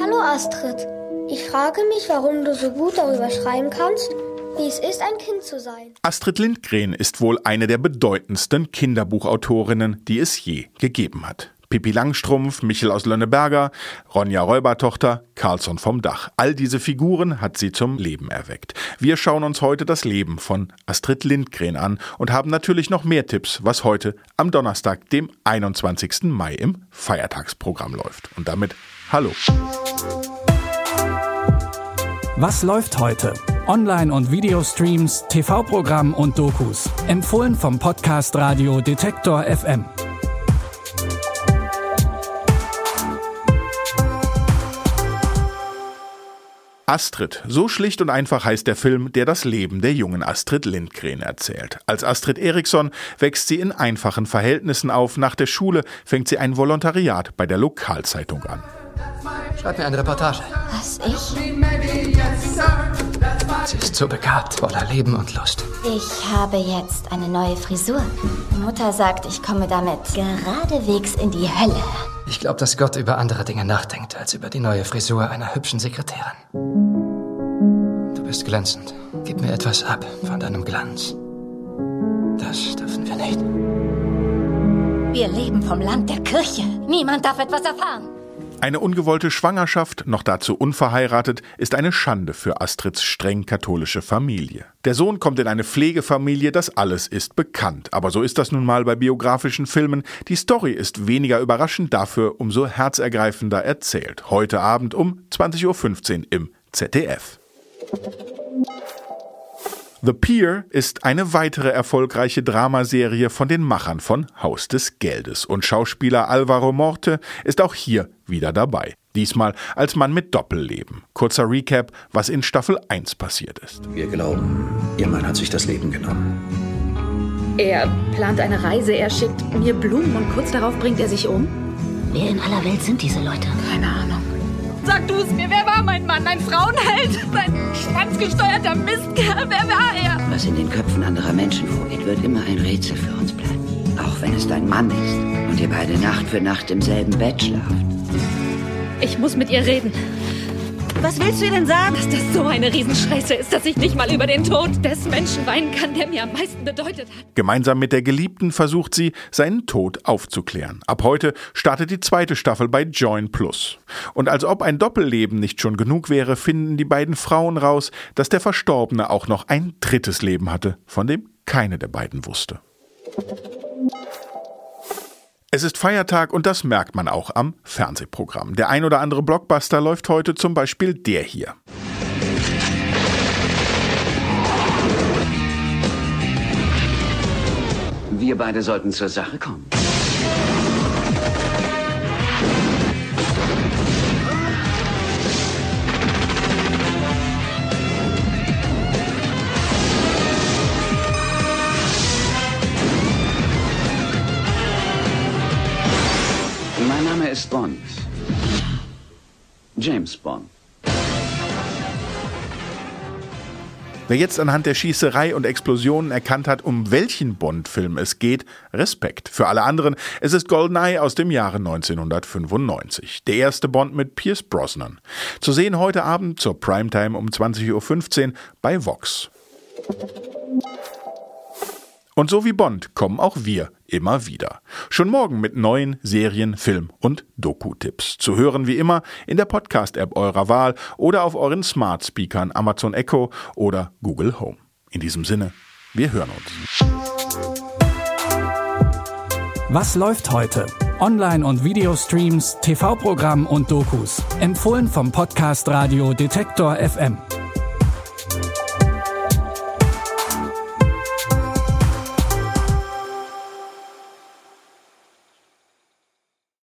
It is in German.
Hallo Astrid. Ich frage mich, warum du so gut darüber schreiben kannst, wie es ist, ein Kind zu sein. Astrid Lindgren ist wohl eine der bedeutendsten Kinderbuchautorinnen, die es je gegeben hat. Pippi Langstrumpf, Michel aus Lönneberger, Ronja Räubertochter, Carlsson vom Dach. All diese Figuren hat sie zum Leben erweckt. Wir schauen uns heute das Leben von Astrid Lindgren an und haben natürlich noch mehr Tipps, was heute am Donnerstag, dem 21. Mai im Feiertagsprogramm läuft. Und damit hallo. Was läuft heute? Online- und Videostreams, TV-Programm und Dokus. Empfohlen vom Podcast Radio Detektor FM. Astrid. So schlicht und einfach heißt der Film, der das Leben der jungen Astrid Lindgren erzählt. Als Astrid Eriksson wächst sie in einfachen Verhältnissen auf. Nach der Schule fängt sie ein Volontariat bei der Lokalzeitung an. Schreib mir eine Reportage. Was, ich? Sie ist so begabt, voller Leben und Lust. Ich habe jetzt eine neue Frisur. Mutter sagt, ich komme damit geradewegs in die Hölle. Ich glaube, dass Gott über andere Dinge nachdenkt, als über die neue Frisur einer hübschen Sekretärin. Du bist glänzend. Gib mir etwas ab von deinem Glanz. Das dürfen wir nicht. Wir leben vom Land der Kirche. Niemand darf etwas erfahren. Eine ungewollte Schwangerschaft, noch dazu unverheiratet, ist eine Schande für Astrids streng katholische Familie. Der Sohn kommt in eine Pflegefamilie, das alles ist bekannt. Aber so ist das nun mal bei biografischen Filmen. Die Story ist weniger überraschend, dafür umso herzergreifender erzählt. Heute Abend um 20.15 Uhr im ZDF. The Pier ist eine weitere erfolgreiche Dramaserie von den Machern von Haus des Geldes und Schauspieler Alvaro Morte ist auch hier wieder dabei. Diesmal als Mann mit Doppelleben. Kurzer Recap, was in Staffel 1 passiert ist. Wir glauben, Ihr Mann hat sich das Leben genommen. Er plant eine Reise, er schickt mir Blumen und kurz darauf bringt er sich um? Wer in aller Welt sind diese Leute? Keine Ahnung. Sag du es mir, wer war mein Mann? Ein Frauenheld? Ein schwanzgesteuerter Mistkerl? Wer war er? Was in den Köpfen anderer Menschen vorgeht, wird immer ein Rätsel für uns bleiben. Auch wenn es dein Mann ist und ihr beide Nacht für Nacht im selben Bett schlaft. Ich muss mit ihr reden. Was willst du ihr denn sagen? Dass das so eine Riesenscheiße ist, dass ich nicht mal über den Tod des Menschen weinen kann, der mir am meisten bedeutet hat. Gemeinsam mit der Geliebten versucht sie, seinen Tod aufzuklären. Ab heute startet die zweite Staffel bei Join Plus. Und als ob ein Doppelleben nicht schon genug wäre, finden die beiden Frauen raus, dass der Verstorbene auch noch ein drittes Leben hatte, von dem keine der beiden wusste. Es ist Feiertag und das merkt man auch am Fernsehprogramm. Der ein oder andere Blockbuster läuft heute zum Beispiel der hier. Wir beide sollten zur Sache kommen. Ist Bond. James Bond. Wer jetzt anhand der Schießerei und Explosionen erkannt hat, um welchen Bond-Film es geht, Respekt. Für alle anderen, es ist Goldeneye aus dem Jahre 1995. Der erste Bond mit Pierce Brosnan. Zu sehen heute Abend zur Primetime um 20.15 Uhr bei Vox. Und so wie Bond kommen auch wir immer wieder. Schon morgen mit neuen Serien, Film und Doku-Tipps. Zu hören wie immer in der Podcast-App eurer Wahl oder auf euren Smart-Speakern Amazon Echo oder Google Home. In diesem Sinne, wir hören uns. Was läuft heute? Online- und Videostreams, TV-Programm und Dokus. Empfohlen vom Podcast Radio Detektor FM.